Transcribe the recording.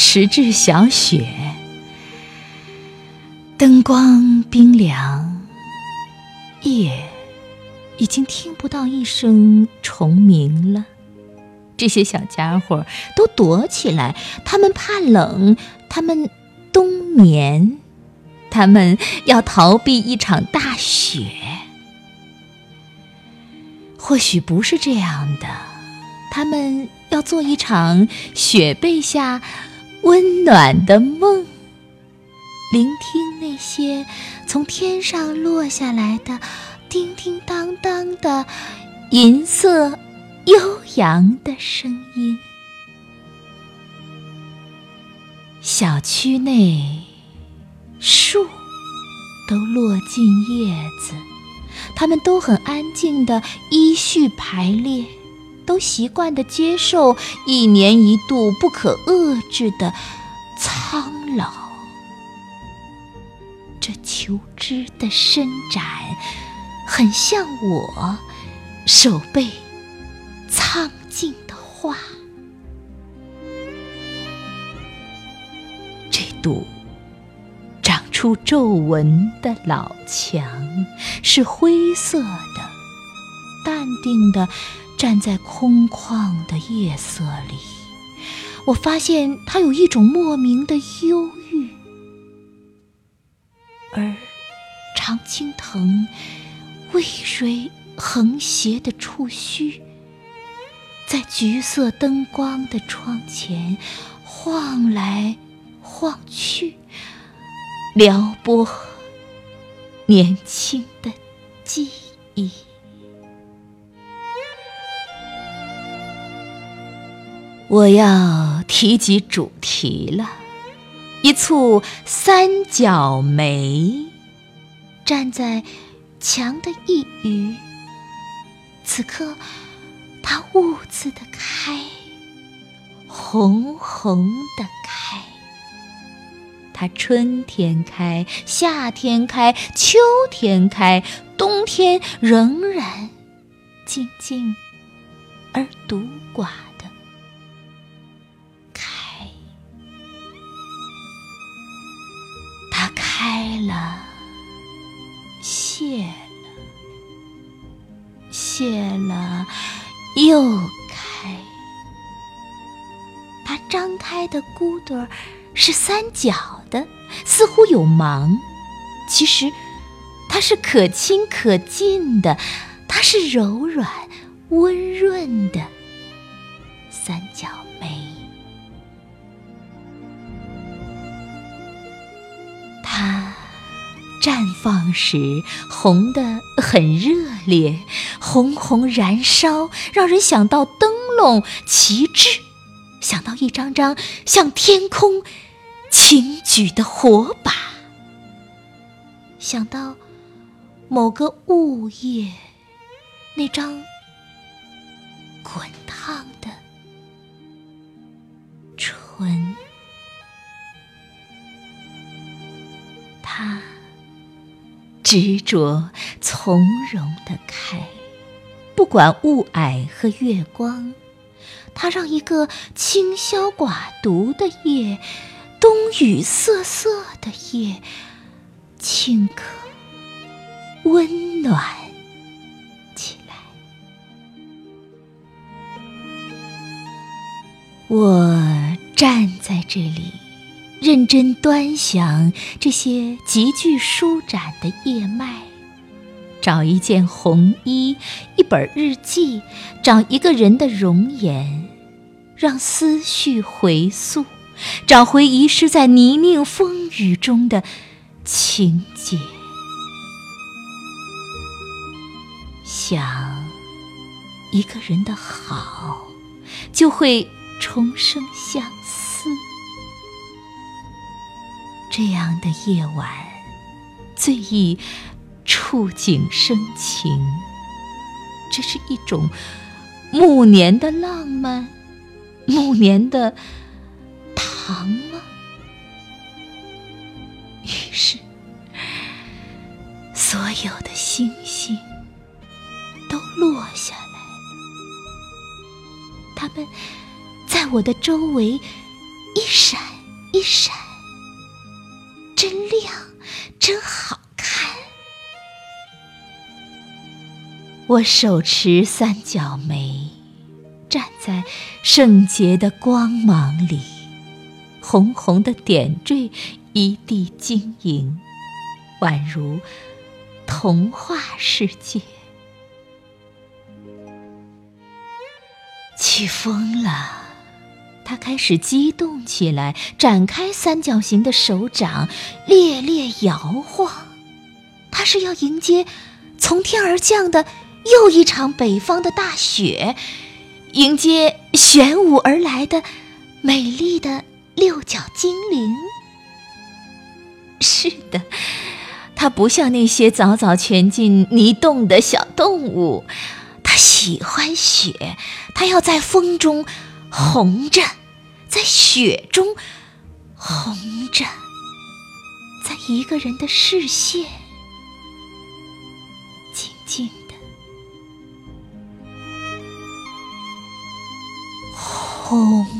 时至小雪，灯光冰凉，夜已经听不到一声虫鸣了。这些小家伙都躲起来，他们怕冷，他们冬眠，他们要逃避一场大雪。或许不是这样的，他们要做一场雪被下温暖的梦，聆听那些从天上落下来的叮叮当当的银色。悠扬的声音。小区内树都落尽叶子，它们都很安静的依序排列，都习惯的接受一年一度不可遏制的苍老。这求知的伸展，很像我手背。苍劲的花，这堵长出皱纹的老墙是灰色的，淡定的站在空旷的夜色里。我发现它有一种莫名的忧郁，而常青藤微蕊横斜的触须。在橘色灯光的窗前晃来晃去，撩拨年轻的记忆。我要提及主题了，一簇三角梅站在墙的一隅，此刻。它兀自的开，红红的开。它春天开，夏天开，秋天开，冬天仍然静静而独寡开了，谢了，谢了。又开，它张开的骨朵儿是三角的，似乎有芒。其实，它是可亲可近的，它是柔软温润的三角梅。它。绽放时红得很热烈，红红燃烧，让人想到灯笼旗帜，想到一张张向天空轻举的火把，想到某个物业那张滚烫的唇，他。执着从容的开，不管雾霭和月光，它让一个清宵寡独的夜，冬雨瑟瑟的夜，顷刻温暖起来。我站在这里。认真端详这些极具舒展的叶脉，找一件红衣，一本日记，找一个人的容颜，让思绪回溯，找回遗失在泥泞风雨中的情节。想一个人的好，就会重生相思。这样的夜晚，最易触景生情。这是一种暮年的浪漫，暮年的糖吗？于是，所有的星星都落下来了，它们在我的周围一闪。一闪，我手持三角梅，站在圣洁的光芒里，红红的点缀一地晶莹，宛如童话世界。起风了，他开始激动起来，展开三角形的手掌，猎猎摇晃。他是要迎接从天而降的。又一场北方的大雪，迎接玄武而来的美丽的六角精灵。是的，它不像那些早早潜进泥洞的小动物，它喜欢雪，它要在风中红着，在雪中红着，在一个人的视线，红。